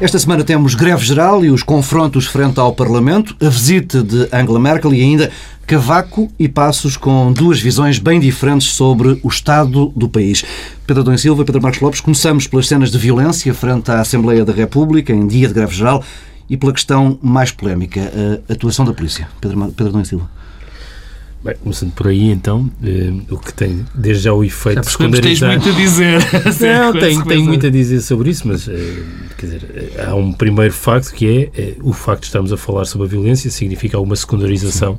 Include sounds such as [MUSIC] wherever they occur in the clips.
Esta semana temos greve geral e os confrontos frente ao Parlamento, a visita de Angela Merkel e ainda Cavaco e Passos com duas visões bem diferentes sobre o estado do país. Pedro Adão Silva Pedro Marcos Lopes, começamos pelas cenas de violência frente à Assembleia da República em dia de greve geral e pela questão mais polémica, a atuação da polícia. Pedro, Pedro Adão Silva. Bem, começando por aí, então, eh, o que tem desde já o efeito já secundarizar... tens muito a dizer. [LAUGHS] Não, tenho, tenho muito a dizer sobre isso, mas, eh, quer dizer, há um primeiro facto que é eh, o facto de estarmos a falar sobre a violência significa alguma secundarização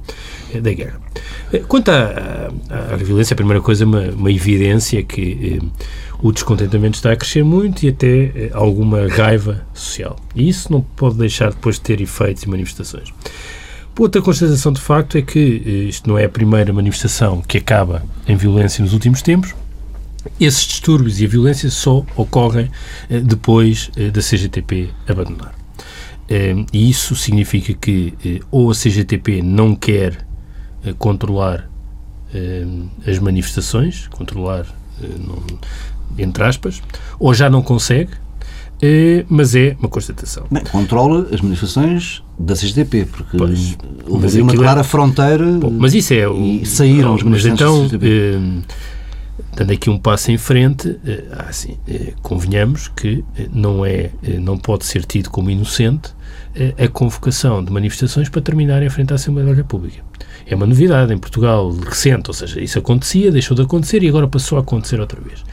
da guerra. Quanto à, à, à, violência, a primeira coisa é uma, uma evidência que o descontentamento está a crescer muito e até alguma raiva social. E isso não pode deixar depois de ter efeitos e manifestações. Outra constatação de facto é que eh, isto não é a primeira manifestação que acaba em violência nos últimos tempos. Esses distúrbios e a violência só ocorrem eh, depois eh, da CGTP abandonar. E isso significa que ou a CGTP não quer controlar as manifestações, controlar, entre aspas, ou já não consegue, mas é uma constatação. Bem, controla as manifestações da CGTP, porque pois, houve uma é- clara é... fronteira Bom, mas isso é o... e saíram os manifestantes então, da CGTP. Eh, dando aqui um passo em frente, assim, convenhamos que não, é, não pode ser tido como inocente a convocação de manifestações para terminar em frente à Assembleia da República é uma novidade em Portugal recente, ou seja, isso acontecia, deixou de acontecer e agora passou a acontecer outra vez.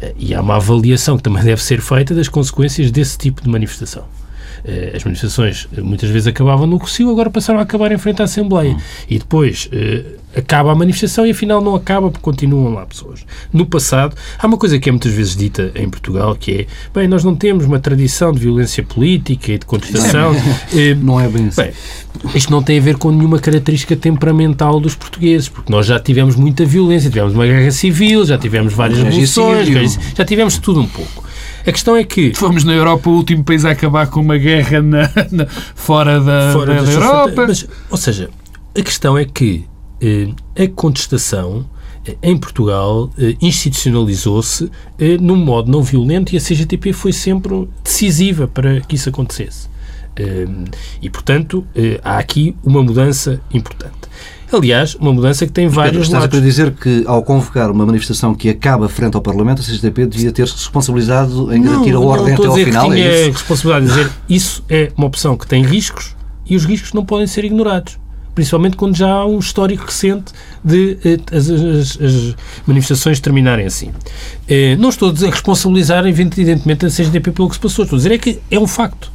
Eh, e há uma avaliação que também [LAUGHS] deve ser feita das consequências desse tipo de manifestação. Eh, as manifestações eh, muitas vezes acabavam no Rocio, agora passaram a acabar em frente à Assembleia. Hum. E depois acaba a manifestação e afinal não acaba porque continuam lá pessoas. No passado, há uma coisa que é muitas vezes dita em Portugal que é, bem, nós não temos uma tradição de violência política e de contestação. [LAUGHS] não é bem assim. Bem, isto não tem a ver com nenhuma característica temperamental dos portugueses, porque nós já tivemos muita violência, tivemos uma guerra civil, já tivemos várias revoluções, já tivemos tudo um pouco. A questão é que. Fomos na Europa o último país a acabar com uma guerra na, na, fora da, fora da, da Europa. Mas, ou seja, a questão é que eh, a contestação eh, em Portugal eh, institucionalizou-se eh, num modo não violento e a CGTP foi sempre decisiva para que isso acontecesse. E, portanto, há aqui uma mudança importante. Aliás, uma mudança que tem vários Estás lados. a dizer que, ao convocar uma manifestação que acaba frente ao Parlamento, a CGTP devia ter-se responsabilizado em garantir não, a ordem até ao final? Tinha é responsabilidade de dizer isso é uma opção que tem riscos e os riscos não podem ser ignorados principalmente quando já há um histórico recente de eh, as, as, as, manifestações terminarem assim. Eh, não estou a responsabilizar, evidentemente, a CGTP pelo que se passou. Estou a dizer é que é um facto.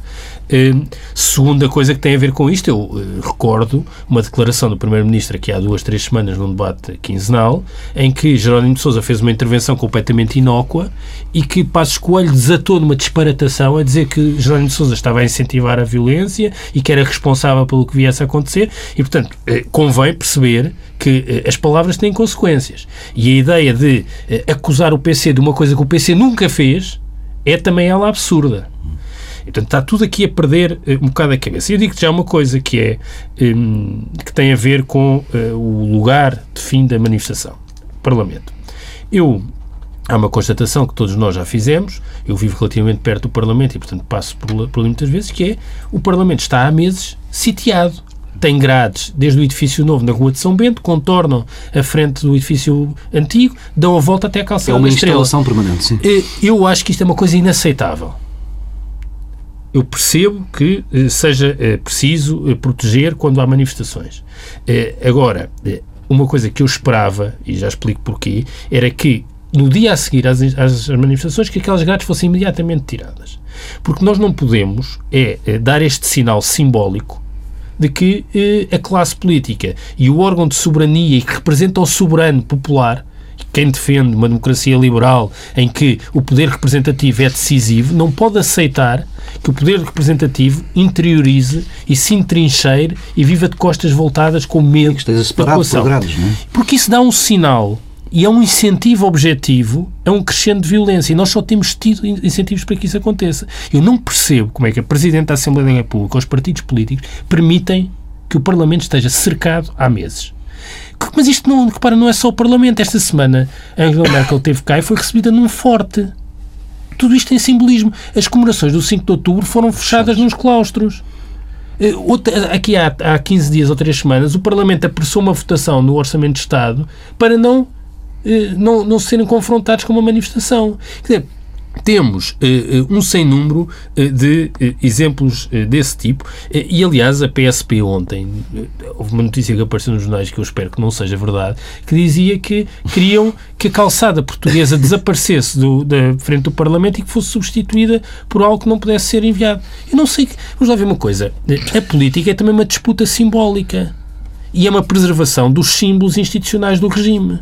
Uh, segunda coisa que tem a ver com isto, eu uh, recordo uma declaração do Primeiro-Ministro aqui há duas, três semanas num debate quinzenal, em que Jerónimo de Sousa fez uma intervenção completamente inócua e que Passos Coelho desatou numa disparatação a dizer que Jerónimo de Sousa estava a incentivar a violência e que era responsável pelo que viesse a acontecer e, portanto, uh, convém perceber que as palavras têm consequências. E a ideia de acusar o PC de uma coisa que o PC nunca fez é também ela absurda. E, portanto, está tudo aqui a perder uh, um bocado a cabeça. E eu digo-te já uma coisa que é um, que tem a ver com uh, o lugar de fim da manifestação. Parlamento. Eu Há uma constatação que todos nós já fizemos, eu vivo relativamente perto do Parlamento e, portanto, passo por, por ali muitas vezes, que é o Parlamento está há meses sitiado. Tem grades desde o edifício novo na Rua de São Bento, contornam a frente do edifício antigo, dão a volta até a calçada É uma instalação permanente, sim. Eh, eu acho que isto é uma coisa inaceitável eu percebo que eh, seja eh, preciso eh, proteger quando há manifestações. Agora, uma coisa que eu esperava, e já explico porquê, era que no dia a seguir às, às manifestações que aquelas grades fossem imediatamente tiradas. Porque nós não podemos é, dar este sinal simbólico de que a classe política e o órgão de soberania que representa o soberano popular quem defende uma democracia liberal em que o poder representativo é decisivo não pode aceitar que o poder representativo interiorize e se entrincheire e viva de costas voltadas com medo da população. Grados, não é? Porque isso dá um sinal e é um incentivo objetivo a um crescendo de violência. E nós só temos tido incentivos para que isso aconteça. Eu não percebo como é que a Presidente da Assembleia da República ou os partidos políticos permitem que o Parlamento esteja cercado há meses. Mas isto não, repara, não é só o Parlamento. Esta semana Angela Merkel teve cá e foi recebida num forte. tudo isto tem simbolismo. As comemorações do 5 de outubro foram fechadas nos claustros. Eh, outra, aqui há, há 15 dias ou 3 semanas, o Parlamento apressou uma votação no Orçamento de Estado para não, eh, não, não serem confrontados com uma manifestação. Quer dizer, temos uh, um sem número uh, de exemplos desse tipo e, aliás, a PSP ontem, houve uma notícia que apareceu nos jornais que eu espero que não seja verdade, que dizia que queriam que a calçada portuguesa desaparecesse do, da frente do Parlamento e que fosse substituída por algo que não pudesse ser enviado. Eu não sei, vamos lá ver uma coisa, a política é também uma disputa simbólica e é uma preservação dos símbolos institucionais do regime.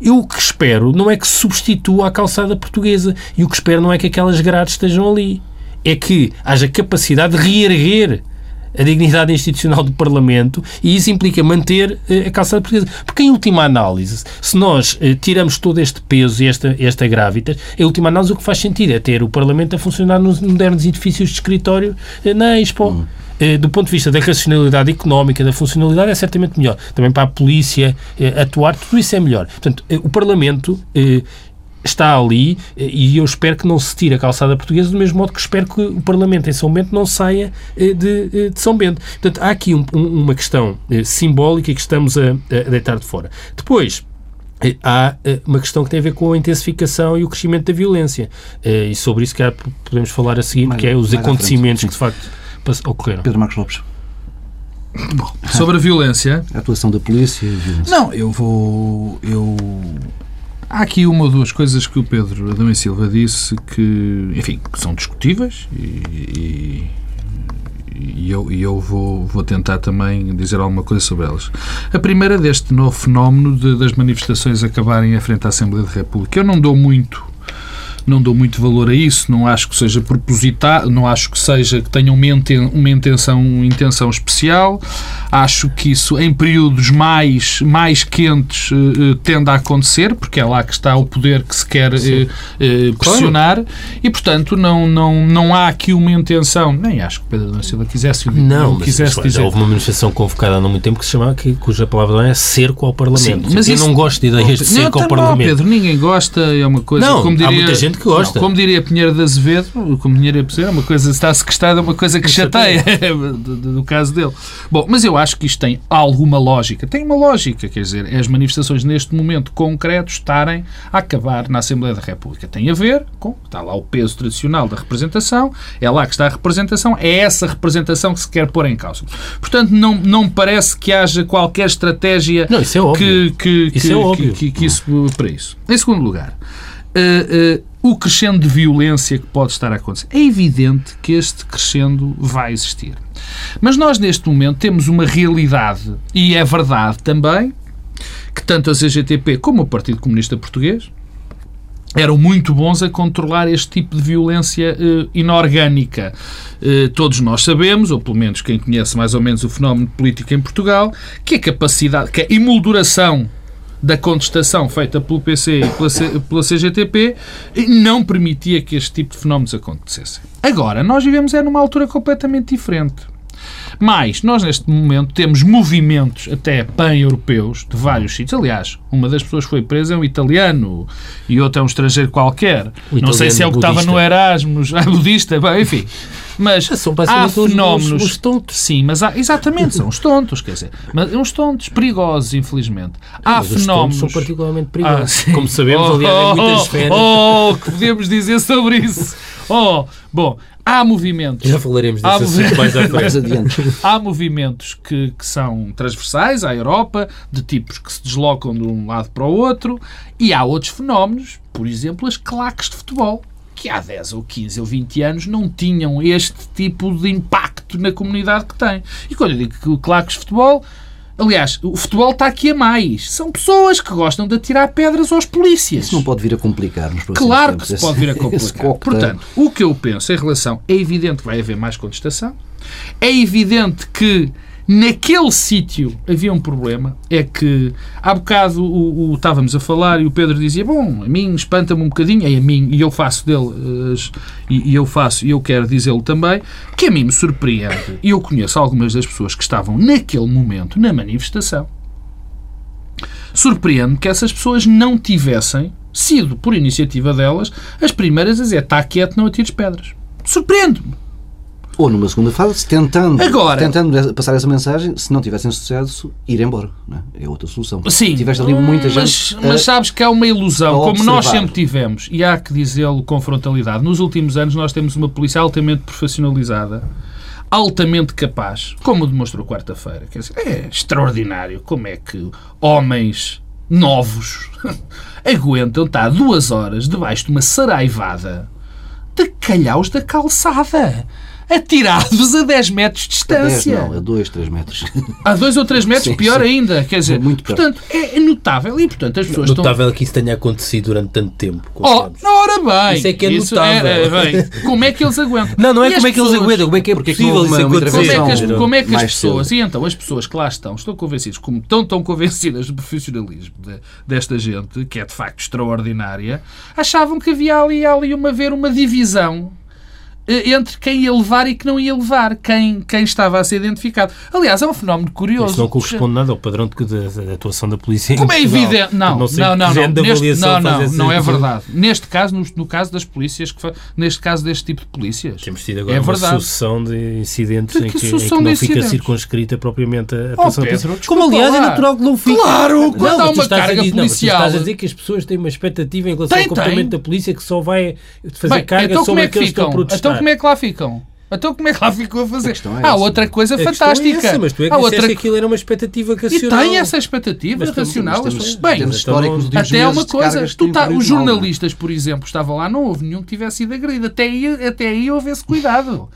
Eu o que espero não é que substitua a calçada portuguesa e o que espero não é que aquelas grades estejam ali. É que haja capacidade de reerguer a dignidade institucional do Parlamento e isso implica manter eh, a calçada portuguesa. Porque, em última análise, se nós eh, tiramos todo este peso e esta, esta grávidas, em última análise o que faz sentido é ter o Parlamento a funcionar nos modernos edifícios de escritório eh, na Expo. Hum. Eh, do ponto de vista da racionalidade económica, da funcionalidade, é certamente melhor. Também para a polícia eh, atuar, tudo isso é melhor. Portanto, eh, o Parlamento está ali e eu espero que não se tire a calçada portuguesa do mesmo modo que espero que o Parlamento em São Bento não saia de, de São Bento. Portanto, há aqui um, uma questão simbólica que estamos a, a deitar de fora. Depois, há uma questão que tem a ver com a intensificação e o crescimento da violência. E sobre isso que podemos falar a seguir, mais, que é os acontecimentos que de facto ocorreram. Pedro Marcos Lopes. Bom, sobre a violência. A atuação da polícia e a violência. Não, eu vou. Eu... Há aqui uma ou duas coisas que o Pedro Adão e Silva disse que, enfim, que são discutíveis e, e, e eu, e eu vou, vou tentar também dizer alguma coisa sobre elas. A primeira deste novo fenómeno de, das manifestações acabarem à frente da Assembleia da República. Eu não dou muito não dou muito valor a isso, não acho que seja propositado, não acho que seja que tenha uma, uma intenção, intenção especial, acho que isso em períodos mais, mais quentes uh, tende a acontecer, porque é lá que está o poder que se quer uh, pressionar claro. e, portanto, não, não, não há aqui uma intenção, nem acho que Pedro da Silva quisesse, não, não quisesse mas, dizer. Houve uma manifestação convocada há não muito tempo que se chamava, que, cuja palavra é cerco ao Parlamento. Sim, mas eu isso, não gosto de ideias de cerco ao Parlamento. Pedro, ninguém gosta, é uma coisa, não, como diria... Há muita gente que gosta. Não, como diria Pinheiro de Azevedo, como Pinheiro de é uma coisa, está sequestrada, é uma coisa que chateia, [LAUGHS] do, caso dele. Bom, mas eu acho que isto tem alguma lógica. Tem uma lógica, quer dizer, as manifestações neste momento concreto estarem a acabar na Assembleia da República. Tem a ver com, está lá o peso tradicional da representação, é lá que está a representação, é essa representação que se quer pôr em causa. Portanto, não, não parece que haja qualquer estratégia não, isso é óbvio. que, que, isso, é óbvio. que, que, que isso para isso. Em segundo lugar, uh, uh, o crescendo de violência que pode estar a acontecer. É evidente que este crescendo vai existir. Mas nós, neste momento, temos uma realidade, e é verdade também, que tanto a CGTP como o Partido Comunista Português eram muito bons a controlar este tipo de violência uh, inorgânica. Uh, todos nós sabemos, ou pelo menos quem conhece mais ou menos o fenómeno político em Portugal, que a capacidade, que a emolduração da contestação feita pelo PC e pela, pela CGTP não permitia que este tipo de fenómenos acontecessem. Agora, nós vivemos é numa altura completamente diferente. Mas nós, neste momento, temos movimentos até pan-europeus de vários sítios. Aliás, uma das pessoas que foi presa é um italiano e outro é um estrangeiro qualquer. Não sei se é o que estava no Erasmus, é [LAUGHS] budista, bem, enfim. Mas são há fenómenos. Os, os, tontos. Sim, mas há, exatamente, são os tontos, quer dizer. Mas uns tontos perigosos, infelizmente. Há mas fenómenos. Os são particularmente perigosos. Ah, Como sabemos, oh, aliás, em muitas esferas. Oh, que podemos dizer sobre isso? Oh, bom, há movimentos. Já falaremos desse assunto mais, [LAUGHS] mais adiante. há movimentos que, que são transversais à Europa, de tipos que se deslocam de um lado para o outro, e há outros fenómenos, por exemplo, as claques de futebol que há 10 ou 15 ou 20 anos não tinham este tipo de impacto na comunidade que tem. E quando eu digo que claques de futebol, Aliás, o futebol está aqui a mais. São pessoas que gostam de atirar pedras aos polícias. Isso não pode vir a complicar nos Claro que se pode vir a [LAUGHS] complicar. Portanto, o que eu penso em relação... É evidente que vai haver mais contestação. É evidente que Naquele sítio havia um problema, é que há bocado o, o, estávamos a falar e o Pedro dizia, bom, a mim espanta-me um bocadinho, e a mim, e eu faço dele, uh, e, e, eu faço, e eu quero dizê-lo também, que a mim me surpreende, e eu conheço algumas das pessoas que estavam naquele momento na manifestação, surpreende que essas pessoas não tivessem sido, por iniciativa delas, as primeiras a dizer está quieto, não atires pedras. Surpreende-me. Ou numa segunda fase, tentando, Agora- tentando passar essa mensagem, se não tivessem sucesso, ir embora. é? é outra solução. Sim, Tiveste ali muita mas, gente. mas a- sabes que há uma ilusão, como nós sempre tivemos, e há que dizê-lo com frontalidade. Nos últimos anos nós temos uma polícia altamente profissionalizada, altamente capaz, como demonstrou quarta-feira. Quer dizer, é extraordinário como é que homens novos [LAUGHS] aguentam estar duas horas debaixo de uma saraivada de calhaus da calçada, atirados a 10 metros de a 10, distância. não, a 2, 3 metros. A dois ou três [LAUGHS] metros, Sim, pior sim. ainda. Quer dizer, Muito portanto, é notável. E, portanto, as pessoas estão... Notável que isso tenha acontecido durante tanto tempo. Oh, confiamos. ora bem! Isso é que é notável. é- é bem. Como é que eles aguentam? Não, não é E como é que eles pessoas- aguentam, como é que é Porque é que não possível isso uma Como é que as, como é que as pessoas, cedo. e então as pessoas que lá estão, estão convencidas, como estão tão convencidas do profissionalismo de- desta gente, que é de facto extraordinária, achavam que havia ali, ali uma, haver uma divisão entre quem ia levar e que não ia levar, quem, quem estava a ser identificado. Aliás, é um fenómeno curioso. Isso não corresponde nada ao padrão da atuação da polícia. Como é evidente. Não, não, não. Não, de Neste, não, não, não é verdade. Neste caso, no, no caso das polícias, que neste caso deste tipo de polícias. Temos tido agora É uma verdade. sucessão de incidentes Que- em que em que não fica circunscrita propriamente a Oh, atuação da Pedro, polícia. desculpa Como, aliás, é natural que não fique. Claro, quando não, há uma carga dizer- não, policial- estás a dizer que as pessoas têm uma expectativa em relação Tem, ao comportamento tem. da polícia que só vai fazer Bem, carga então sobre é que aqueles que estão protestar. Então como é que lá ficam? Então como é que lá ficou a fazer? é Há essa. outra coisa A é fantástica. essa, mas tu é que Há disseste outra que aquilo era uma expectativa E racional. tem essa expectativa Mas racional. Mas pessoas- Bem, temos mas então histórico não- nos últimos Até há uma coisa, tu tá, os é? jornalistas, por exemplo, estavam lá, não houve nenhum que tivesse sido agredido. Até aí, até aí houve esse cuidado.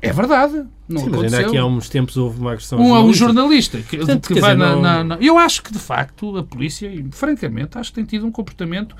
É verdade. Não Sim, mas aconteceu. ainda aqui há uns tempos houve uma agressão. um, um jornalista. que, Portanto, que vai dizer, na, não- na- na- Eu acho que, de facto, a polícia, e, francamente, acho que tem tido um comportamento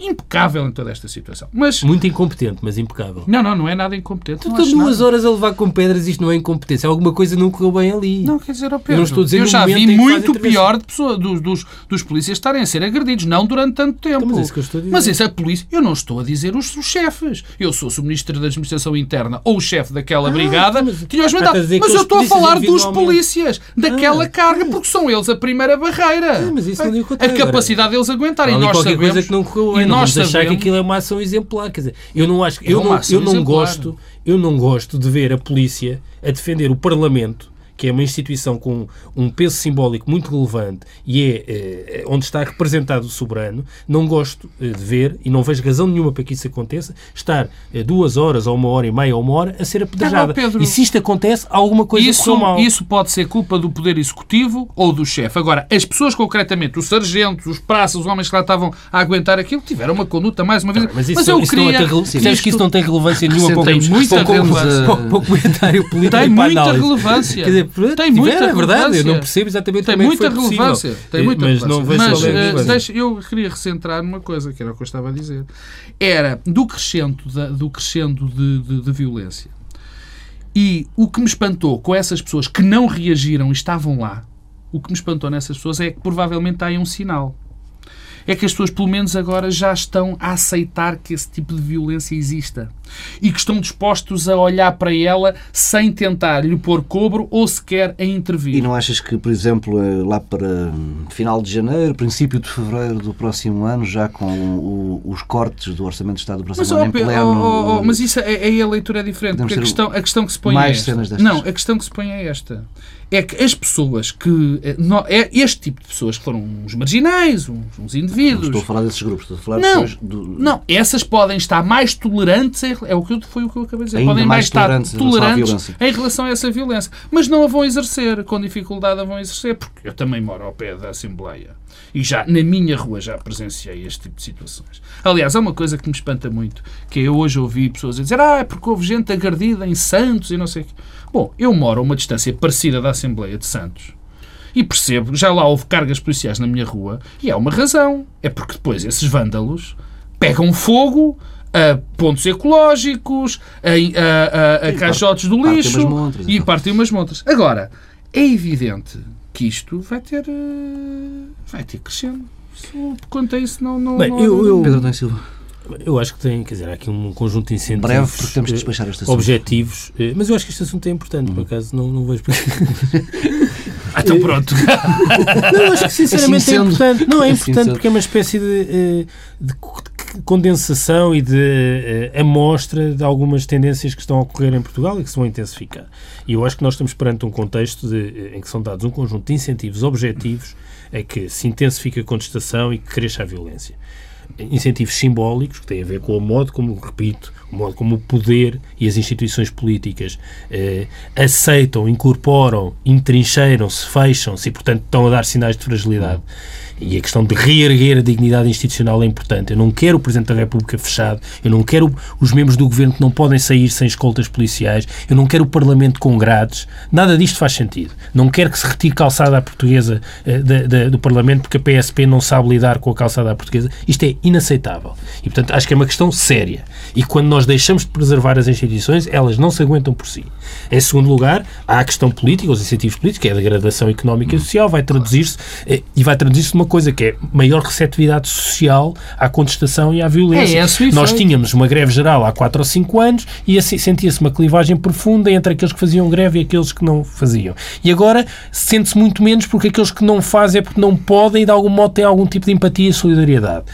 impecável em toda esta situação. Mas, Muito incompetente, mas impecável. não, não, não é nada incompetente. Tu estás acho duas nada. horas a levar com pedras, isto não é incompetência. Alguma coisa não correu bem ali. Não, quer dizer, Eu Pedro, não estou a dizer eu já vi que muito pior de pessoa, dos, dos, dos polícias estarem a ser agredidos, não durante tanto tempo. mas é isso que eu estou a dizer. Mas isso é polícia. Eu não estou a dizer os, os chefes. Eu sou se o Ministro da Administração Interna ou o chefe daquela brigada, então, mas tinha-os estás mandado. a dizer Mas que eu estou a falar dos polícias, daquela Ah, carga, porque são eles a primeira barreira. Ah, mas isso não a capacidade deles aguentarem. Nós sabemos, coisa que não correu bem. Não nós vamos achar que sabemos- aquilo é uma ação exemplar. Quer dizer, eu não acho, É eu não, eu não exemplar. gosto, eu não gosto de ver a polícia a defender o Parlamento, que é uma instituição com um peso simbólico muito relevante e é eh, onde está representado o soberano. Não gosto eh, de ver e não vejo razão nenhuma para que isso aconteça. Estar eh, duas horas ou uma hora e meia ou uma hora a ser apedrejada. Ah, Pedro. e se isto acontece, alguma coisa Isso, mal. isso pode ser culpa do Poder Executivo ou do chefe. Agora, as pessoas concretamente, os sargentos, os praças, os homens que lá estavam a aguentar aquilo, tiveram uma conduta, mais uma vez. Mas isso, eu isso não queria tem, rele- percebes que isso não tem relevância nenhuma para o, Tem muita [LAUGHS] para o- relevância. para o- para o comentário político Tem muita relevância. Tem muita é verdade, eu relevância. não percebo exatamente Tem como é que muita foi possível. relevância. Tem muita mas não relevância. vejo Mas qual a relevância. deixa- eu queria recentrar numa coisa, que era o que eu estava a dizer. Era do crescendo, da- do crescendo de, de- de violência. E o que me espantou com essas pessoas que não reagiram e estavam lá, o que me espantou nessas pessoas é que provavelmente há aí um sinal. É que as pessoas, pelo menos agora, já estão a aceitar que esse tipo de violência exista. E que estão dispostos a olhar para ela sem tentar lhe pôr cobro ou sequer a intervir. E não achas que, por exemplo, eh, lá para hum, final de janeiro, princípio de fevereiro do próximo ano, já com o- os cortes do Orçamento de Estado do próximo Mas, ano ó, em pleno... ó, ó, mas isso, é- aí a leitura é diferente. Porque a questão, a questão que se põe é esta. Não, a questão que se põe é esta. É que as pessoas que... eh, nó- É este tipo de pessoas que foram uns marginais, uns, uns Não indivíduos... estou a falar desses grupos, estou a falar Não, de pessoas do... Não, essas podem estar mais tolerantes, em, é o que eu, foi o que eu acabei de dizer, Ainda podem mais estar tolerantes em relação tolerantes em relação a essa violência, mas não a vão exercer, com dificuldade a vão exercer, porque eu também moro ao pé da Assembleia. E já na minha rua já presenciei este tipo de situações. Aliás, há uma coisa que me espanta muito, que eu hoje ouvi pessoas a dizer ah, é porque houve gente agredida em Santos e não sei o quê. Bom, eu moro a uma distância parecida da Assembleia de Santos. E percebo, já lá houve cargas policiais na minha rua e há uma razão. É porque depois esses vândalos pegam fogo a pontos ecológicos, a, a, a, a caixotes do partem lixo umas montras, e então. partem umas montas. Agora, é evidente que isto vai ter, eh, vai ter crescendo. Quanto a isso, não. não, Bem, não eu- eu- Pedro Domingos Silva, Eu acho que tem, quer dizer, há aqui um conjunto de incentivos breve, porque temos de eh, despachar este assunto. objetivos, eh, mas eu acho que este assunto é importante, por acaso não, não vejo porque... [LAUGHS] Ah, então pronto. [LAUGHS] Não, acho que sinceramente Assim é importante. Não, é assim importante sendo. porque é uma espécie de, eh, de condensação e de eh, amostra de algumas tendências que estão a ocorrer em Portugal e que se vão intensificar. E eu acho que nós estamos perante um contexto de, eh, em que são dados um conjunto de incentivos objetivos a que se intensifique a contestação e que cresça a violência. Incentivos simbólicos, que têm a ver com o modo como, repito, o modo como o poder e as instituições políticas eh, aceitam, incorporam, entrincheiram-se, fecham-se e, portanto, estão a dar sinais de fragilidade. E a questão de reerguer a dignidade institucional é importante. Eu não quero o Presidente da República fechado, eu não quero os membros do Governo que não podem sair sem escoltas policiais, eu não quero o Parlamento com grades. Nada disto faz sentido. Não quero que se retire calçada à portuguesa eh, da- da- do Parlamento porque a PSP não sabe lidar com a calçada à portuguesa. Isto é inaceitável. E, portanto, acho que é uma questão séria. E quando nós deixamos de preservar as instituições, elas não se aguentam por si. Em segundo lugar, há a questão política, os incentivos políticos, que é a degradação económica e social, vai traduzir-se eh, e vai traduzir-se numa coisa que é maior receptividade social à contestação e à violência. É esse o Nós efeito. tínhamos uma greve geral há 4 ou 5 anos e assim sentia-se uma clivagem profunda entre aqueles que faziam greve e aqueles que não faziam. E agora sente-se muito menos porque aqueles que não fazem é porque não podem e de algum modo têm algum tipo de empatia e solidariedade.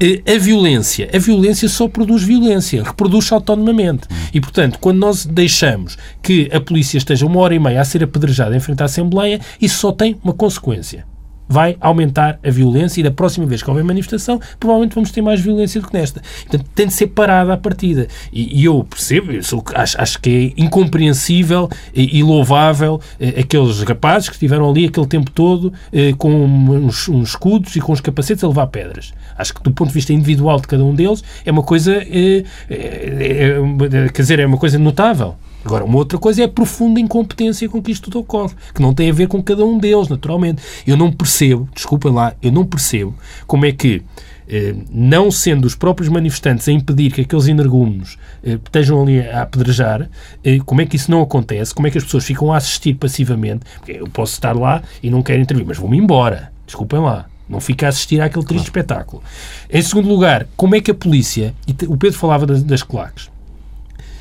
Eh, A violência, a violência só produz violência, reproduz-se autonomamente. E, portanto, quando nós deixamos que a polícia esteja uma hora e meia a ser apedrejada em frente à Assembleia, isso só tem uma consequência. Vai aumentar a violência e da próxima vez que houver manifestação, provavelmente vamos ter mais violência do que nesta. Portanto, tem de ser parada à partida. E, e eu percebo, eu sou- acho, acho que é incompreensível e, e louvável eh, aqueles rapazes que estiveram ali aquele tempo todo eh, com uns, uns escudos e com os capacetes a levar pedras. Acho que do ponto de vista individual de cada um deles é uma coisa, eh, eh, eh, quer dizer, é uma coisa notável. Agora, uma outra coisa é a profunda incompetência com que isto tudo ocorre, que não tem a ver com cada um deles, naturalmente. Eu não percebo, desculpem lá, eu não percebo como é que, eh, não sendo os próprios manifestantes a impedir que aqueles energúmenos eh, estejam ali a apedrejar, eh, como é que isso não acontece? Como é que as pessoas ficam a assistir passivamente? Porque eu posso estar lá e não quero intervir, mas vou-me embora. Desculpem lá. Não fica a assistir àquele triste espetáculo. Em segundo lugar, como é que a polícia, e o Pedro falava das, das claques,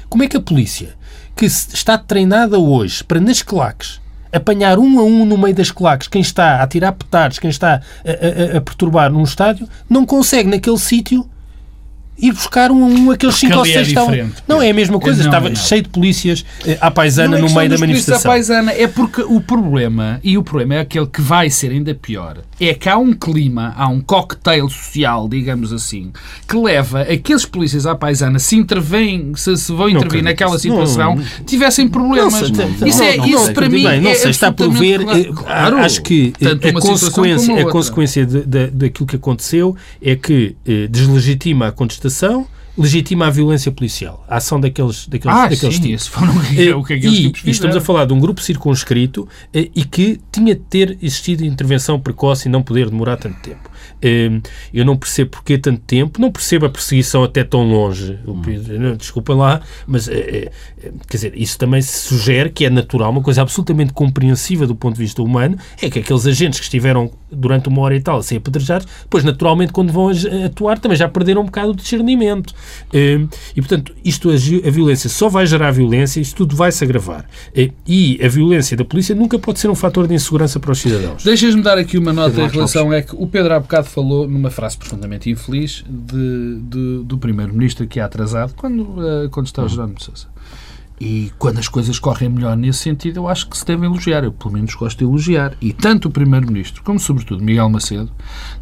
como é que a polícia, que está treinada hoje para nas claques apanhar um a um no meio das claques quem está a tirar petardos, quem está a, a- a perturbar num estádio, não consegue naquele sítio ir buscar um um aqueles Porque cinco ou ali é seis estavam... Não é a mesma coisa, Não, estava não. cheio de polícias eh, à paisana Não é no meio da polícias à manifestação. paisana, é porque o problema, e o problema é aquele que vai ser ainda pior, é que há um clima, há um cocktail social, digamos assim, que leva aqueles polícias à paisana, se intervêm, se, se vão intervir acredito. naquela Não, situação, não. tivessem problemas. Não sei, não, isso é, não, isso não, para mim bem, não é sei, está por ver. eh, claro. Acho que eh, a consequência, a consequência de- de- daquilo que aconteceu é que eh, deslegitima a contestação, adaptação legitima a violência policial, a ação daqueles, daqueles, Ah, daqueles sim, tipos. foram Eh, o que aqueles e, tipos e estamos a falar de um grupo circunscrito eh, e que tinha de ter existido intervenção precoce e não poder demorar tanto tempo. Eh, Eu não percebo porquê tanto tempo, não percebo a perseguição até tão longe. Não, Desculpem lá, mas eh, eh, quer dizer, isso também se sugere que é natural, uma coisa absolutamente compreensível do ponto de vista humano, é que aqueles agentes que estiveram durante uma hora e tal a ser apedrejados, depois naturalmente quando vão atuar também já perderam um bocado o discernimento. Eh, E portanto, isto, a, violência só vai gerar violência, isto tudo vai se agravar. Eh, E a violência da polícia nunca pode ser um fator de insegurança para os cidadãos. Deixas-me dar aqui uma nota em relação é que o Pedro há bocado falou numa frase profundamente infeliz de, de- do Primeiro-Ministro que é atrasado quando, eh, quando está o Jerónimo de Sousa. E quando as coisas correm melhor nesse sentido, eu acho que se deve elogiar. Eu, pelo menos, gosto de elogiar. E tanto o Primeiro-Ministro como, sobretudo, Miguel Macedo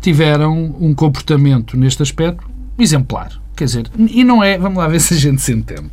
tiveram um comportamento neste aspecto exemplar. Quer dizer, e não é, vamos lá ver se a gente se entende.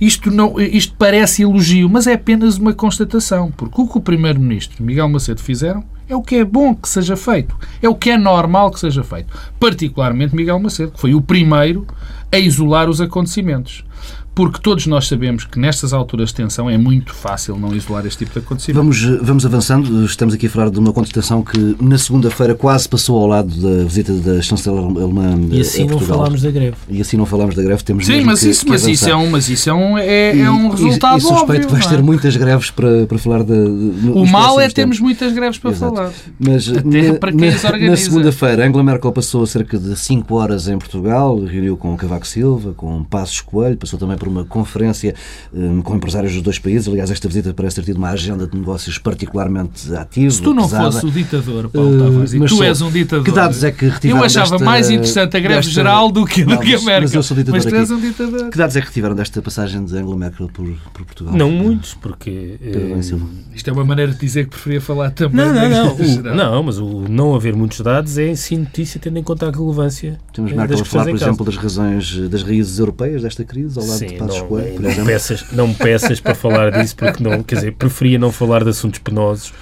Isto, não, isto parece elogio, mas é apenas uma constatação, porque o que o Primeiro-Ministro Miguel Macedo fizeram é o que é bom que seja feito, é o que é normal que seja feito. Particularmente Miguel Macedo, que foi o primeiro a isolar os acontecimentos. Porque todos nós sabemos que nestas alturas de tensão é muito fácil não isolar este tipo de acontecimento. Vamos, vamos avançando. Estamos aqui a falar de uma contestação que na segunda-feira quase passou ao lado da visita da chanceler alemã E assim a não Portugal. falámos da greve. E assim não falámos da greve, temos Sim, mas que, isso, que mas isso, é um, mas isso é um, é, E- é um e- resultado e, suspeito óbvio. que vais ter é? muitas greves para, para falar de, de- O mal é termos muitas greves para Exato. falar. Mas Até na, para quem na- as na organiza. segunda-feira, Angela Merkel passou cerca de 5 horas em Portugal, reuniu com Cavaco Silva, com Passos Coelho, passou também para uma conferência um, com empresários dos dois países. Aliás, esta visita parece ter tido uma agenda de negócios particularmente ativa. Se tu não pesada. fosses o ditador, Paulo Tavares, e tu sou. és um ditador. Que dados é que retiveram Eu achava desta- mais interessante a greve desta- geral do que, do que a Merkel. Mas eu sou ditador Mas tu és um ditador. Que dados é que retiveram desta passagem de Angela Merkel por, por Portugal? Não muitos, porque... Eh, Silva. Isto é uma maneira de dizer que preferia falar também Não, não, não. O- não, mas o não haver muitos dados é sim notícia, tendo em conta a relevância Temos eh, Merkel a falar, por exemplo, das razões, das raízes europeias desta crise, ao lado Sim, não, Coelho, por não, me exemplo. peças, não me peças para falar disso, porque não, quer dizer, preferia não falar de assuntos penosos.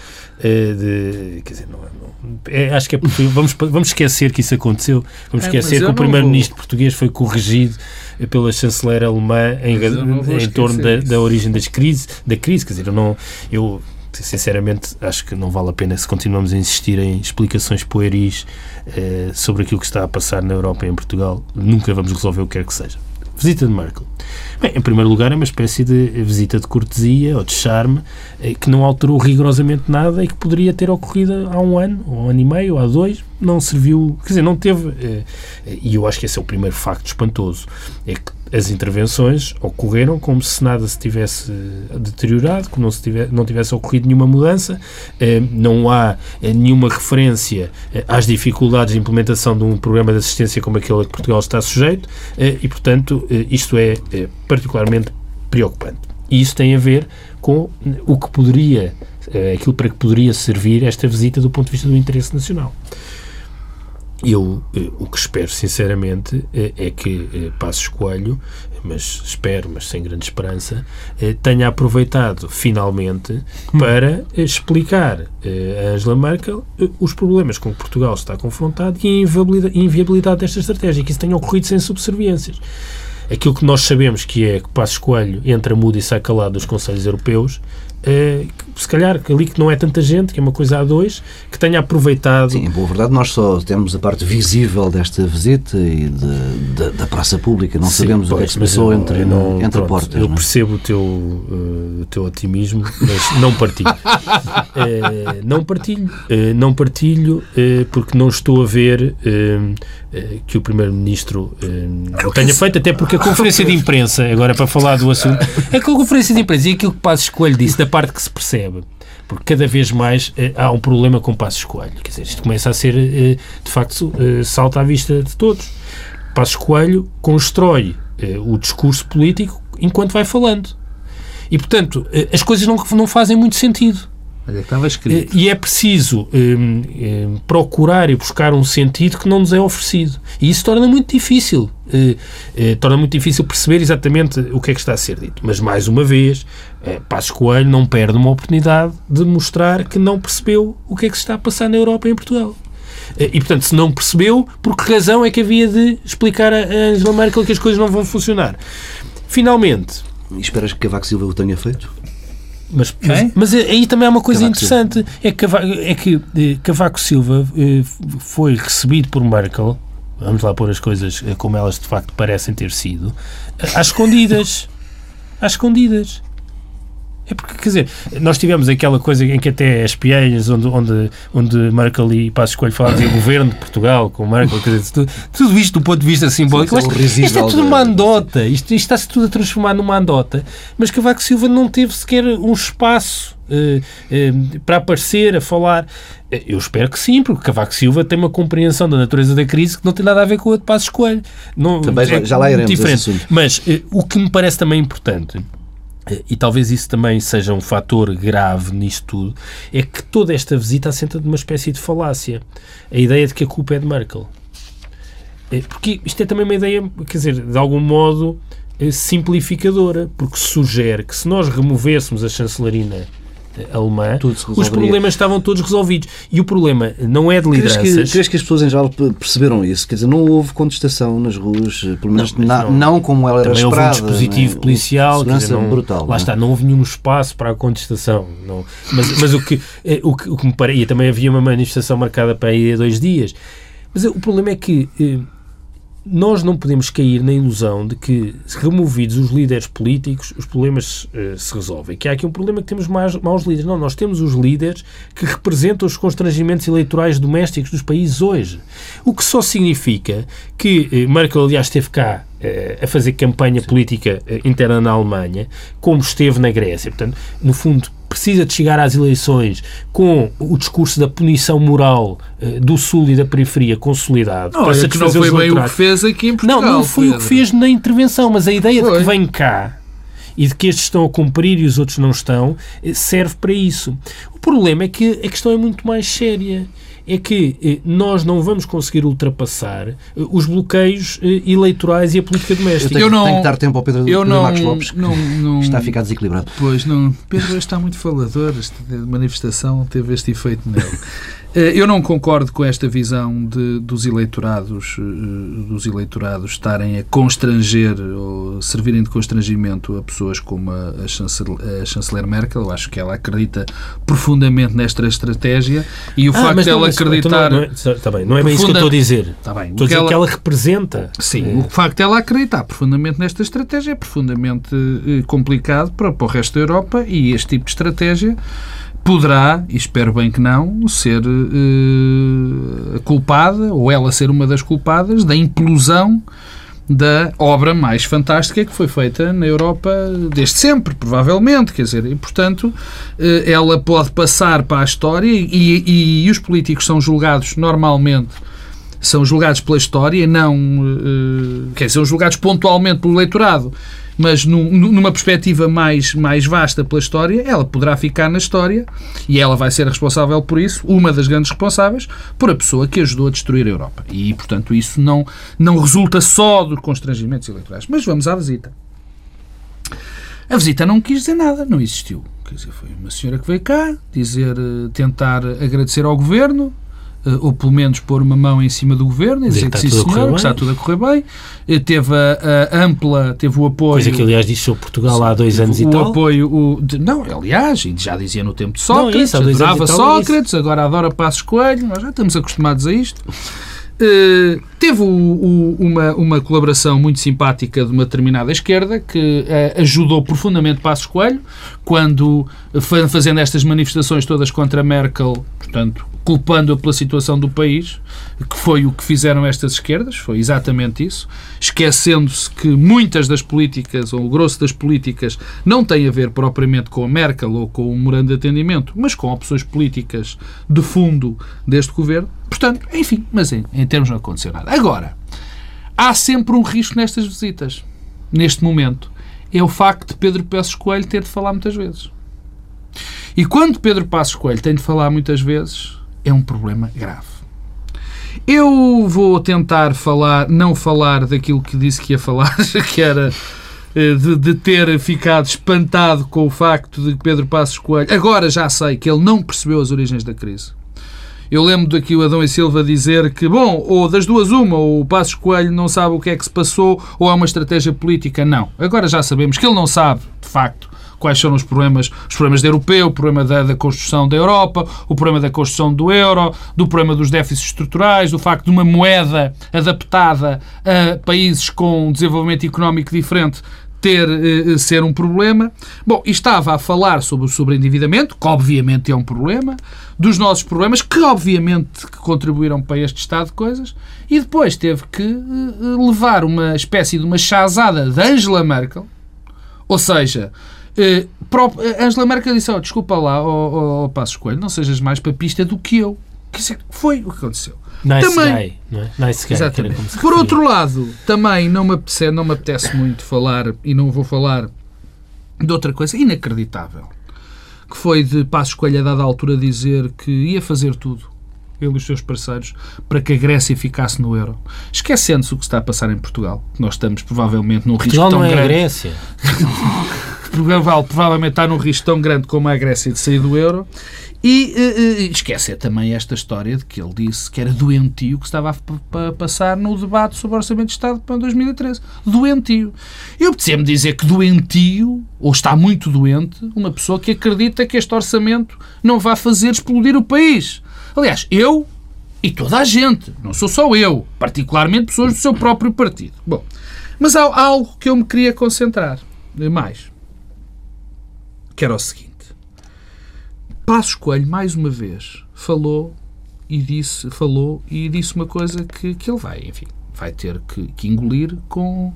eh, de, quer dizer, não, não- é, acho que é. Vamos, vamos esquecer que isso aconteceu. Vamos É, esquecer que o primeiro-ministro português foi corrigido pela chanceler alemã em, em torno da, da origem das crises, da crise. Quer dizer, eu não. Eu, Sinceramente, acho que não vale a pena se continuamos a insistir em explicações pueris eh, sobre aquilo que está a passar na Europa e em Portugal. Nunca vamos resolver o que quer que seja. Visita de Merkel. Bem, em primeiro lugar, é uma espécie de visita de cortesia ou de charme que não alterou rigorosamente nada e que poderia ter ocorrido há um ano, ou um ano e meio, ou há dois. Não serviu, quer dizer, não teve. eh, eh, E eu acho que esse é o primeiro facto espantoso. É que as intervenções ocorreram como se nada se tivesse deteriorado, como não, se tivesse, não tivesse ocorrido nenhuma mudança, eh, não há eh, nenhuma referência eh, às dificuldades de implementação de um programa de assistência como aquele a que Portugal está sujeito eh, e, portanto, eh, isto é eh, particularmente preocupante. E isso tem a ver com o que poderia, eh, aquilo para que poderia servir esta visita do ponto de vista do interesse nacional. Eu eh, o que espero, sinceramente, eh, é que Passos Coelho, mas espero, mas sem grande esperança, tenha aproveitado finalmente para eh, explicar a Angela Merkel os problemas com que Portugal está confrontado e a inviabilidade desta estratégia, que isso tenha ocorrido sem subserviências. Aquilo que nós sabemos que é que Passos Coelho entra mudo e sai calado dos Conselhos Europeus, eh, se calhar que ali que não é tanta gente, que é uma coisa a dois, que tenha aproveitado Sim, em boa verdade, nós só temos a parte visível desta visita e de- da- da praça pública. Não Sim, sabemos o que é pois, que se passou entre, não- entre pronto, portas. Eu não é? percebo o teu, o teu otimismo, mas não partilho. [LAUGHS] Eh, não partilho. Eh, não partilho porque não estou a ver que o Primeiro-Ministro o tenha feito, até porque a conferência de [LAUGHS] imprensa, agora para falar do assunto, é a conferência de imprensa e aquilo que Passos Coelho disse, da parte que se percebe, porque cada vez mais eh, há um problema com Passos Coelho. Quer dizer, isto começa a ser, eh, de facto, eh, salta à vista de todos. Passos Coelho constrói eh, o discurso político enquanto vai falando. E, portanto, eh, as coisas não, não fazem muito sentido. Olha, que estava escrito. E é preciso hum, hum, procurar e buscar um sentido que não nos é oferecido. E isso torna muito difícil. eh, eh, torna muito difícil perceber exatamente o que é que está a ser dito. Mas, mais uma vez, eh, Passos Coelho não perde uma oportunidade de mostrar que não percebeu o que é que se está a passar na Europa e em Portugal. E, portanto, se não percebeu, por que razão é que havia de explicar a a Angela Merkel que as coisas não vão funcionar? Finalmente, E esperas que Cavaco Silva o tenha feito? Mas, mas, mas aí também há uma coisa Cavaco interessante, é que, Cava- é que eh, Cavaco Silva eh, foi recebido por Merkel, vamos lá pôr as coisas eh, como elas de facto parecem ter sido, às escondidas. [LAUGHS] Às escondidas. É porque, quer dizer, nós tivemos aquela coisa em que até as pielhas onde, onde, onde Merkel e Passos Coelho falavam de governo de Portugal com Merkel, quer dizer, tudo, tudo isto do ponto de vista simbólico. Sim, Isto, é o isto é tudo uma andota, isto, isto está-se tudo a transformar numa andota, mas Cavaco Silva não teve sequer um espaço eh, eh, para aparecer, a falar. Eh, Eu espero que sim, porque Cavaco Silva tem uma compreensão da natureza da crise que não tem nada a ver com a de Passos Coelho. Não, Também já- é já lá iremos diferente. Mas o que me parece também importante e talvez isso também seja um fator grave nisto tudo, é que toda esta visita assenta de uma espécie de falácia. A ideia de que a culpa é de Merkel. Eh, Porque isto é também uma ideia, quer dizer, de algum modo eh, simplificadora, porque sugere que se nós removêssemos a chancelarina alemã, os problemas estavam todos resolvidos. E o problema não é de Crees lideranças. que, crees que as pessoas em geral pe- perceberam isso? Quer dizer, não houve contestação nas ruas, eh, pelo menos Não, na- não. não, como ela era Também houve um esperada. dispositivo né? policial, Segurança dizer, não, brutal. lá não é? está, não houve nenhum espaço para a contestação. Não, mas, mas o, que, eh, o, que, o que me parece, e também havia uma manifestação marcada para aí a dois dias, mas o problema é que eh, nós não podemos cair na ilusão de que, removidos os líderes políticos, os problemas eh, se resolvem. Que há aqui um problema que temos mais, maus líderes. Não, nós temos os líderes que representam os constrangimentos eleitorais domésticos dos países hoje. O que só significa que eh, Merkel, aliás, esteve cá a fazer campanha política eh, interna na Alemanha, como esteve na Grécia. Portanto, no fundo, precisa de chegar às eleições com o discurso da punição moral eh, do Sul e da periferia consolidado. Não, para é que não foi bem o que fez aqui em Portugal. Não, não foi o que Pedro. fez na intervenção, mas a ideia de Foi. que vem cá e de que estes estão a cumprir e os outros não estão, eh, serve para isso. O problema é que a questão é muito mais séria. É que eh, nós não vamos conseguir ultrapassar eh, os bloqueios eh, eleitorais e a política Eu doméstica. tenho, Eu não- tenho que dar tempo ao Pedro Eu não, Marcos Lopes, não, não, que está a ficar desequilibrado. Pois não, Pedro hoje está muito falador. Esta manifestação teve este efeito nele. Eh, Eu não concordo com esta visão de, dos eleitorados eh, dos eleitorados estarem a constranger ou servirem de constrangimento a pessoas como a, a, chancel- a chanceler Merkel. Eu acho que ela acredita profundamente nesta estratégia e o Ah, facto de ela mas- acreditar. Não, não, é- tá bem, não é bem isso que eu Profunda- estou a dizer. Está bem, Estou a o que dizer ela- que ela representa. Sim, eh, o facto de ela acreditar profundamente nesta estratégia é profundamente complicado para, para o resto da Europa e este tipo de estratégia poderá, e espero bem que não, ser eh, culpada, ou ela ser uma das culpadas, da implosão da obra mais fantástica que foi feita na Europa desde sempre, provavelmente, quer dizer, e portanto eh, ela pode passar para a história e, e- e os políticos são julgados normalmente são julgados pela história, não eh, quer dizer, são julgados pontualmente pelo eleitorado, mas num- numa perspectiva mais, mais vasta pela história, ela poderá ficar na história e ela vai ser responsável por isso, uma das grandes responsáveis, por a pessoa que ajudou a destruir a Europa. E, portanto, isso não, não resulta só dos constrangimentos eleitorais. Mas vamos à visita. A visita não quis dizer nada, não existiu. Quer dizer, foi uma senhora que veio cá dizer, eh, tentar agradecer ao governo, ou pelo menos pôr uma mão em cima do governo e dizer que, que sim, a correr senhor, que está tudo a correr bem. Eh, Teve a, a ampla, teve o apoio. Coisa que, aliás, disse sobre Portugal há dois anos o e tal. apoio, o, de- não, aliás, já dizia no tempo de Sócrates, isso, dois anos adorava tal, é Sócrates, agora adora Passos Coelho, nós já estamos acostumados a isto. Eh, teve o- o- uma, uma colaboração muito simpática de uma determinada esquerda que eh, ajudou profundamente Passos Coelho quando fazendo estas manifestações todas contra Merkel, portanto, culpando-a pela situação do país, que foi o que fizeram estas esquerdas, foi exatamente isso, esquecendo-se que muitas das políticas, ou o grosso das políticas, não tem a ver propriamente com a Merkel ou com o memorando de atendimento, mas com opções políticas de fundo deste governo. Portanto, enfim, mas em, em termos não aconteceu nada. Agora, há sempre um risco nestas visitas, neste momento. É o facto de Pedro Passos Coelho ter de falar muitas vezes. E quando Pedro Passos Coelho tem de falar muitas vezes, é um problema grave. Eu vou tentar falar, não falar daquilo que disse que ia falar, [LAUGHS] que era eh, de, de ter ficado espantado com o facto de Pedro Passos Coelho. Agora já sei que ele não percebeu as origens da crise. Eu lembro daqui o Adão e Silva dizer que, bom, ou das duas uma, ou o Passos Coelho não sabe o que é que se passou, ou é uma estratégia política. Não. Agora já sabemos que ele não sabe, de facto, quais são os problemas, os problemas da europeu, o problema da, da construção da Europa, o problema da construção do euro, do problema dos déficits estruturais, do facto de uma moeda adaptada a países com um desenvolvimento económico diferente ter eh, ser um problema. Bom, e estava a falar sobre o sobreendividamento, que obviamente é um problema, dos nossos problemas, que obviamente contribuíram para este estado de coisas, e depois teve que eh, levar uma espécie de uma chazada de Angela Merkel, ou seja, eh, Angela Merkel disse, oh, desculpa lá, ó oh, Passos Coelho, não sejas mais papista do que eu. Quer dizer, foi o que aconteceu. Nice Também- guy, não é? Nice guy. Exatamente. Por outro lado, também não me, apetece, não me apetece muito falar, e não vou falar de outra coisa inacreditável, que foi de Passos Coelho a dada altura dizer que ia fazer tudo, ele e os seus parceiros, para que a Grécia ficasse no euro. Esquecendo-se o que está a passar em Portugal, nós estamos provavelmente num Portugal risco tão não é a grande. Grécia. [LAUGHS] Portugal provavelmente está num risco tão grande como a Grécia de sair do euro. E eh, eh, esquece também esta história de que ele disse que era doentio que estava a, passar no debate sobre o Orçamento de Estado para 2013. Doentio. Eu apetecia-me dizer que doentio, ou está muito doente, uma pessoa que acredita que este orçamento não vai fazer explodir o país. Aliás, eu e toda a gente, não sou só eu, particularmente pessoas do seu próprio partido. Bom, mas há há algo que eu me queria concentrar eh, mais que era o seguinte. Passos Coelho, mais uma vez, falou e disse, falou e disse uma coisa que, que ele vai, enfim, vai ter que, que engolir com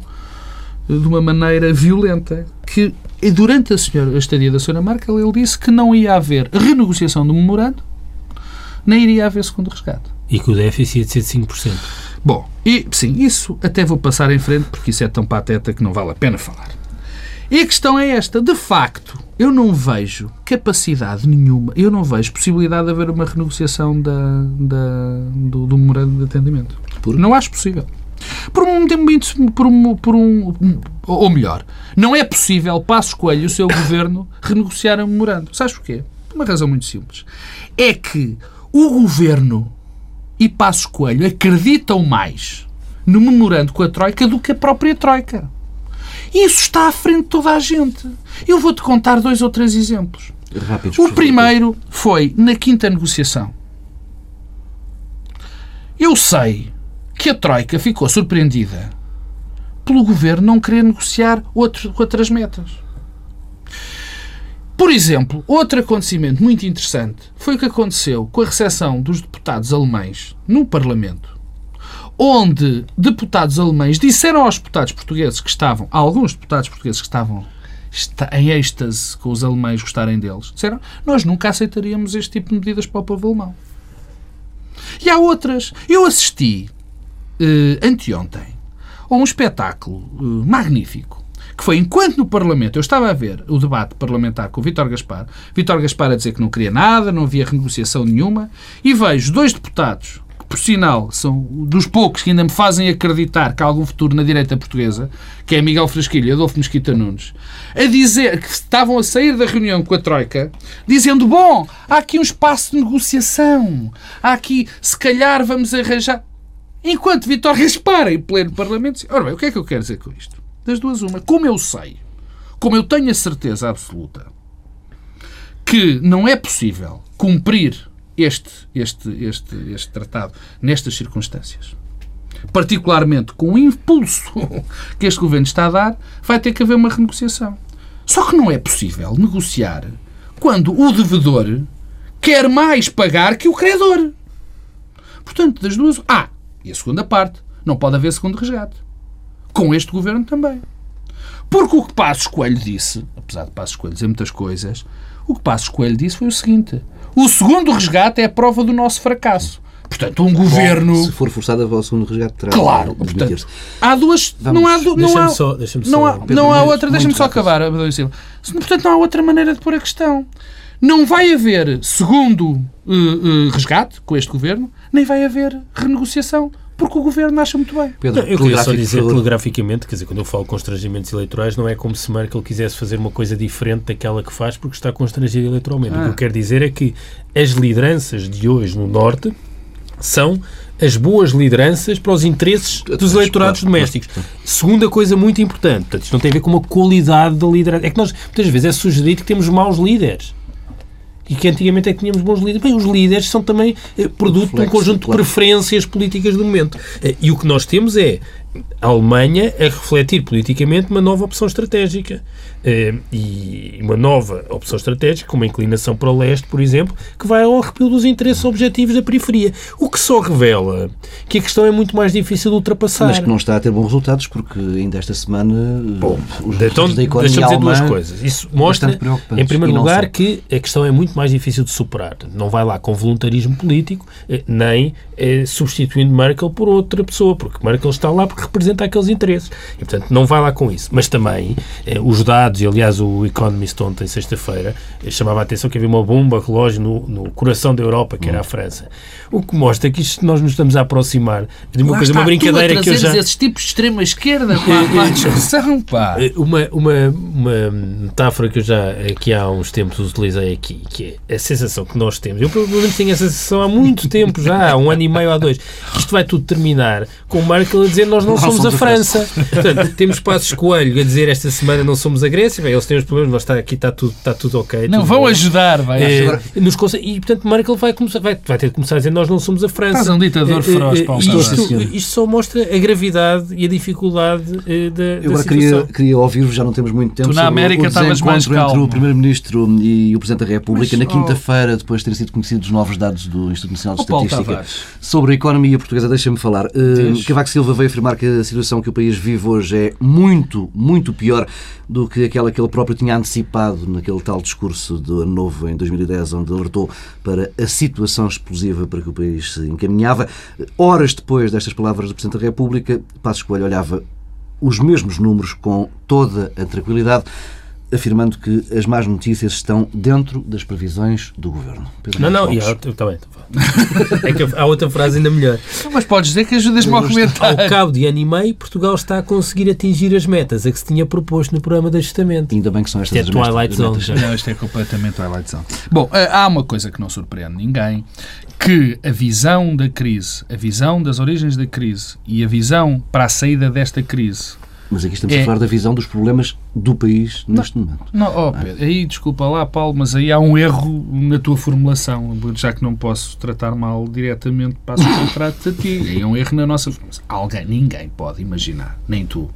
de uma maneira violenta que e durante a, senhora, a estadia da senhora Merkel ele disse que não ia haver renegociação do memorando nem iria haver segundo resgate. E que o déficit ia de ser de 5%. Bom, e sim, isso até vou passar em frente porque isso é tão pateta que não vale a pena falar. E a questão é esta: de facto, eu não vejo capacidade nenhuma, eu não vejo possibilidade de haver uma renegociação da, da, do, do memorando de atendimento. Por? Não acho possível. Por um. Por um, por um, ou melhor, não é possível, Passos Coelho e o seu governo renegociar o memorando. Sabes porquê? Por uma razão muito simples. É que o governo e Passos Coelho acreditam mais no memorando com a Troika do que a própria Troika. Isso está à frente de toda a gente. Eu vou-te contar dois ou três exemplos. Rápidos, O primeiro foi na quinta negociação. Eu sei que a Troika ficou surpreendida pelo governo não querer negociar outro- outras metas. Por exemplo, outro acontecimento muito interessante foi o que aconteceu com a recepção dos deputados alemães no Parlamento, onde deputados alemães disseram aos deputados portugueses que estavam, alguns deputados portugueses que estavam esta- em êxtase com os alemães gostarem deles, disseram nós nunca aceitaríamos este tipo de medidas para o povo alemão. E há outras. Eu assisti eh, anteontem a um espetáculo eh, magnífico que foi enquanto no Parlamento eu estava a ver o debate parlamentar com o Vítor Gaspar, Vítor Gaspar a dizer que não queria nada, não havia renegociação nenhuma, e vejo dois deputados, por sinal são dos poucos que ainda me fazem acreditar que há algum futuro na direita portuguesa, que é Miguel Frasquilho e Adolfo Mesquita Nunes, a dizer que estavam a sair da reunião com a Troika, dizendo, bom, há aqui um espaço de negociação, há aqui, se calhar vamos arranjar... Enquanto Vítor Gaspar, em pleno Parlamento, disse, ora bem, o que é que eu quero dizer com isto? Das duas, uma. Como eu sei, como eu tenho a certeza absoluta que não é possível cumprir este, este, este, este tratado nestas circunstâncias, particularmente com o impulso que este governo está a dar, vai ter que haver uma renegociação. Só que não é possível negociar quando o devedor quer mais pagar que o credor. Portanto, das duas. Ah, e a segunda parte, não pode haver segundo resgate. Com este governo também. Porque o que Passos Coelho disse, apesar de Passos Coelho dizer muitas coisas, o que Passos Coelho disse foi o seguinte: o segundo resgate é a prova do nosso fracasso. Portanto, um governo. Se for forçada ao segundo resgate, terá Claro, portanto, há duas. Vamos. Não há, du- não há, só- não há, não há outra. Deixa-me só acabar, Adão Silva. Portanto, não há outra maneira de pôr a questão. Não vai haver segundo eh, eh, resgate com este governo, nem vai haver renegociação, porque o governo acha muito bem. Pedro, Eu queria só dizer telegraficamente, quer dizer, quando eu falo constrangimentos eleitorais, não é como se Merkel quisesse fazer uma coisa diferente daquela que faz porque está constrangida eleitoralmente. O que Ah. eu quero dizer é que as lideranças de hoje no Norte são as boas lideranças para os interesses dos eleitorados domésticos. Segunda coisa muito importante, portanto, isto não tem a ver com uma qualidade da liderança. É que nós, muitas vezes, é sugerido que temos maus líderes. E que antigamente é que tínhamos bons líderes. Bem, os líderes são também eh, produto de um conjunto de preferências políticas do momento. Eh, E o que nós temos é a Alemanha a refletir politicamente uma nova opção estratégica. Eh, E uma nova opção estratégica, com uma inclinação para o leste, por exemplo, que vai ao arrepio dos interesses objetivos da periferia. O que só revela que a questão é muito mais difícil de ultrapassar. Mas que não está a ter bons resultados, porque ainda esta semana os Então, da economia deixa-me dizer duas coisas. Isso mostra, em primeiro lugar, só. que a questão é muito mais difícil de superar. Não vai lá com voluntarismo político, eh, nem eh, substituindo Merkel por outra pessoa, porque Merkel está lá porque representa aqueles interesses. E, portanto, não vai lá com isso. Mas também, eh, os dados, e aliás o Economist ontem, sexta-feira, eh, chamava a atenção que havia uma bomba relógio no, no coração da Europa, Hum. que era a França. O que mostra que isto nós nos estamos a aproximar de uma Lá coisa, uma brincadeira que eu já... esses tipos de extrema-esquerda para, [LAUGHS] a discussão, pá. Eh, Uma, uma, uma metáfora que eu já aqui há uns tempos utilizei aqui, que é a sensação que nós temos. Eu provavelmente tenho essa sensação há muito tempo já, há um ano e meio, há dois. Isto vai tudo terminar com Merkel a dizer nós não, somos, somos a a França. Portanto, temos Passos Coelho a dizer esta semana não somos a Grécia. Bem, eles têm os problemas, mas está, aqui está tudo, está tudo ok. Não, tudo vão bem. ajudar, vai. É, nos e, portanto, Merkel vai, começar, vai, vai ter que começar a dizer nós não somos a França. Estás um ditador Eh, feroz, eh, Paulo e Tavares. isto, isto só mostra a gravidade e a dificuldade da, Eu da agora queria, queria ouvir-vos, já não temos muito tempo, Tu na América o estavas mais desencontro entre calmo. o Primeiro-Ministro e o Presidente da República Mas, na oh- quinta-feira, depois de terem sido conhecidos os novos dados do Instituto Nacional de Oh, Paulo Estatística. Sobre a economia portuguesa, deixa-me falar. Uh. Cavaco Silva veio afirmar que a situação que o país vive hoje é muito, muito pior do que aquela que ele próprio tinha antecipado naquele tal discurso do Ano Novo em 2010, onde alertou para a situação explosiva para que o país se encaminhava. Horas depois destas palavras do Presidente da República, Passos Coelho olhava os mesmos números com toda a tranquilidade, afirmando que as más notícias estão dentro das previsões do Governo. Pedro Não, não, e há, tá bem. É que há outra frase ainda melhor. Mas podes dizer que ajudas-me a comentar. Ao cabo de ano e meio, Portugal está a conseguir atingir as metas a que se tinha proposto no programa de ajustamento. Ainda bem que são estas Isto é as metas- Twilight as Zone. metas. já. Não, isto é completamente Twilight Zone. Bom, eh, há uma coisa que não surpreende ninguém, que a visão da crise, a visão das origens da crise e a visão para a saída desta crise... Mas aqui estamos É. a falar da visão dos problemas do país neste momento. Não, oh Pedro, aí desculpa lá, Paulo, mas aí há um erro na tua formulação, já que não posso tratar mal diretamente, passo o contrato a ti. Aí é um erro na nossa formulação. Alguém, ninguém pode imaginar, nem tu,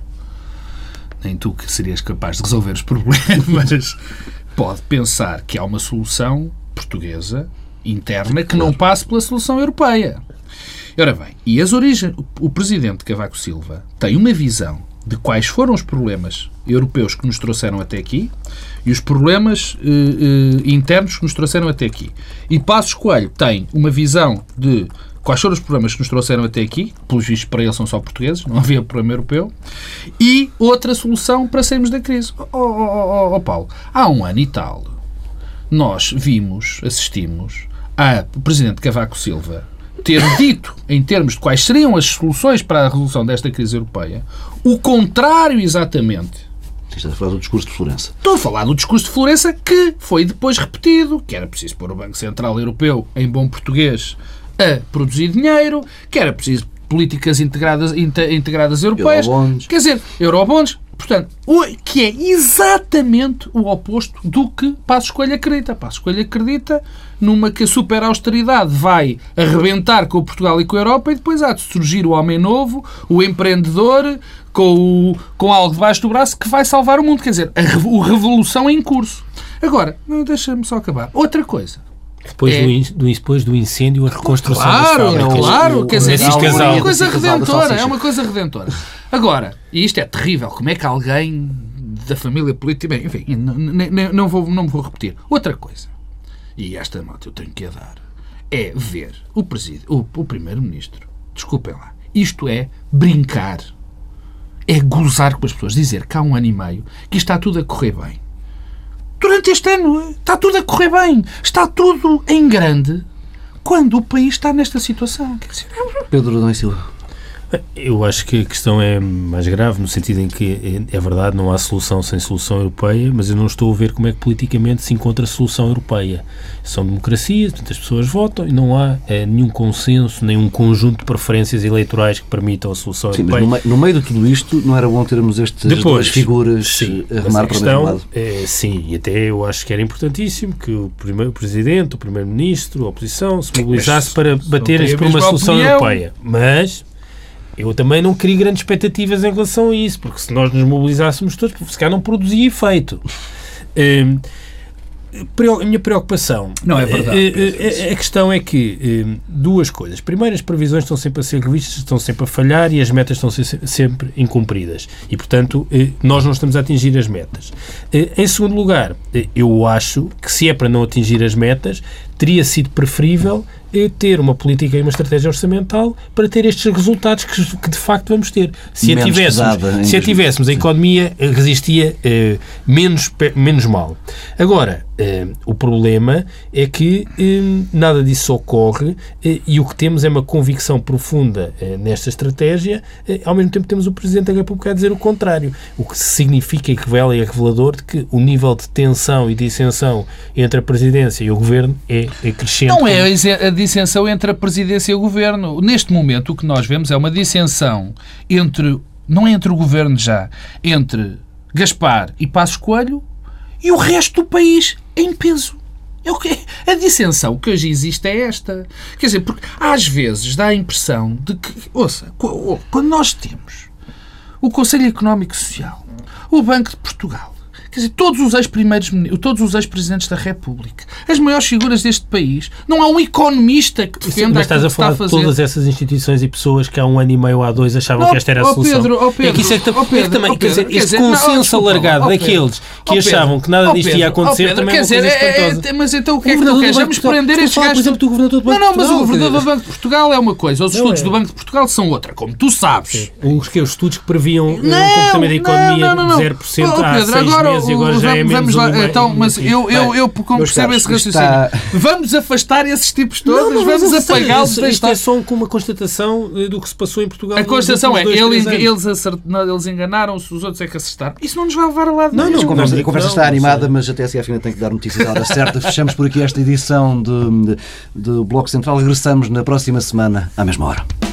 nem tu que serias capaz de resolver os problemas, [LAUGHS] pode pensar que há uma solução portuguesa, interna, que não passe pela solução europeia. Ora bem, e as origens. O presidente Cavaco Silva tem uma visão de quais foram os problemas europeus que nos trouxeram até aqui e os problemas eh, eh, internos que nos trouxeram até aqui. E Passos Coelho tem uma visão de quais foram os problemas que nos trouxeram até aqui, pelos vistos para ele são só portugueses, não [LAUGHS] havia problema europeu, e outra solução para sairmos da crise. Oh, oh, oh, oh, oh, Paulo, há um ano e tal, nós vimos, assistimos a Presidente Cavaco Silva ter dito, em termos de quais seriam as soluções para a resolução desta crise europeia, o contrário exatamente. Estás a falar do discurso de Florença. Estou a falar do discurso de Florença que foi depois repetido, que era preciso pôr o Banco Central Europeu, em bom português, a produzir dinheiro, que era preciso políticas integradas, inte- integradas europeias. Eurobonds. Quer dizer, eurobonds. Portanto, o- que é exatamente o oposto do que Passos Coelho acredita. Passos Coelho acredita numa que a super austeridade vai arrebentar com Portugal e com a Europa e depois há de surgir o homem novo, o empreendedor, com, o- com algo debaixo do braço que vai salvar o mundo. Quer dizer, a revo- o revolução em curso. Agora, deixa-me só acabar. Outra coisa. Depois, É. do, in- do, depois do incêndio, a reconstrução Claro, das fábricas. claro. Quer dizer, isto é uma coisa redentora. É uma coisa redentora. Agora, e isto é terrível, como é que alguém da família política. Bem, enfim, n- n- n- não, vou, não me vou repetir. Outra coisa, e esta nota eu tenho que a dar, é ver o, o, o Primeiro-Ministro, desculpem lá, isto é brincar. É gozar com as pessoas, dizer que há um ano e meio que isto está tudo a correr bem. Durante este ano está tudo a correr bem, está tudo em grande, quando o país está nesta situação. Pedro Adão Silva. Eu acho que a questão é mais grave, no sentido em que é é verdade, não há solução sem solução europeia, mas eu não estou a ver como é que politicamente se encontra solução europeia. São democracias, portanto, as pessoas votam e não há eh, nenhum consenso, nenhum conjunto de preferências eleitorais que permitam a solução Sim, mas europeia. no meio, no meio de tudo isto, não era bom termos estas duas Depois, figuras sim, a mas remar a para o mesmo lado? é, sim, e até eu acho que era importantíssimo que o primeiro o Presidente, o Primeiro-Ministro, a oposição se mobilizasse para a por uma solução opinião. europeia. Mas eu também não crio grandes expectativas em relação a isso, porque se nós nos mobilizássemos todos, se calhar não produzia efeito. Hum, a minha preocupação. Não é verdade, eh, Pedro, eh, isso. A, questão é que hum, duas coisas. Primeiro, as previsões estão sempre a ser revistas, estão sempre a falhar e as metas estão a sempre incumpridas. E, portanto, eh, nós não estamos a atingir as metas. Eh, Em segundo lugar, eh, eu acho que se é para não atingir as metas, teria sido preferível eh, ter uma política e uma estratégia orçamental para ter estes resultados que, que de facto vamos ter. Se a Menos tivéssemos, pesada se a tivéssemos a economia eh, resistia eh, menos, menos mal. Agora, eh, o problema é que eh, nada disso ocorre eh, e o que temos é uma convicção profunda eh, nesta estratégia, eh, ao mesmo tempo temos o Presidente da República a dizer o contrário, o que significa e revela e é revelador de que o nível de tensão e dissensão entre a Presidência e o Governo é é crescente. Não é a dissensão entre a presidência e o governo. Neste momento, o que nós vemos é uma dissensão entre, não é entre o governo já, entre Gaspar e Passos Coelho e o resto do país em peso. É o que A dissensão que hoje existe é esta. Quer dizer, porque às vezes dá a impressão de que, ouça, quando nós temos o Conselho Económico e Social, o Banco de Portugal, Quer dizer, todos os ex-primeiros, todos os ex-presidentes da República, as maiores figuras deste país, não há um economista que defenda Mas estás a falar está a de todas essas instituições e pessoas que há um ano e meio, há dois, achavam oh, que esta era a solução. Pedro, oh, Pedro, é que isso é, que, oh, Pedro, é também, oh, quer dizer, Pedro, este quer consenso alargado Pedro, daqueles que Pedro, achavam que nada disto Pedro, ia acontecer Pedro, também quer é coisa dizer, é- espantosa. é- Mas então o que é O que tu queres? Vamos prender estes falar, por gajos. exemplo, do governador do Banco Não, não, mas o governador do quer Banco de Portugal é uma coisa, os estudos é. do Banco de Portugal são outra, como tu sabes. Os, que, os estudos que previam Não, comportamento da economia de 0% Oh, há Pedro, 6 e agora já é vamos, menos vamos lá, um então, mas eu, eu, eu como percebo caros, esse raciocínio, está- vamos afastar esses tipos todos, Não, vamos, apagá-los Isto-. Isto é só com uma constatação eh, do que se passou em Portugal. A constatação é, dois, eles, acert... não, eles enganaram-se, os outros é que acertaram. Isso não nos vai levar a lado Não, nenhum. A conversa, a conversa não, está não animada, mas a TSF ainda tem que dar notícias à hora certa. Fechamos por aqui esta edição do Bloco Central. Regressamos na próxima semana, à mesma hora.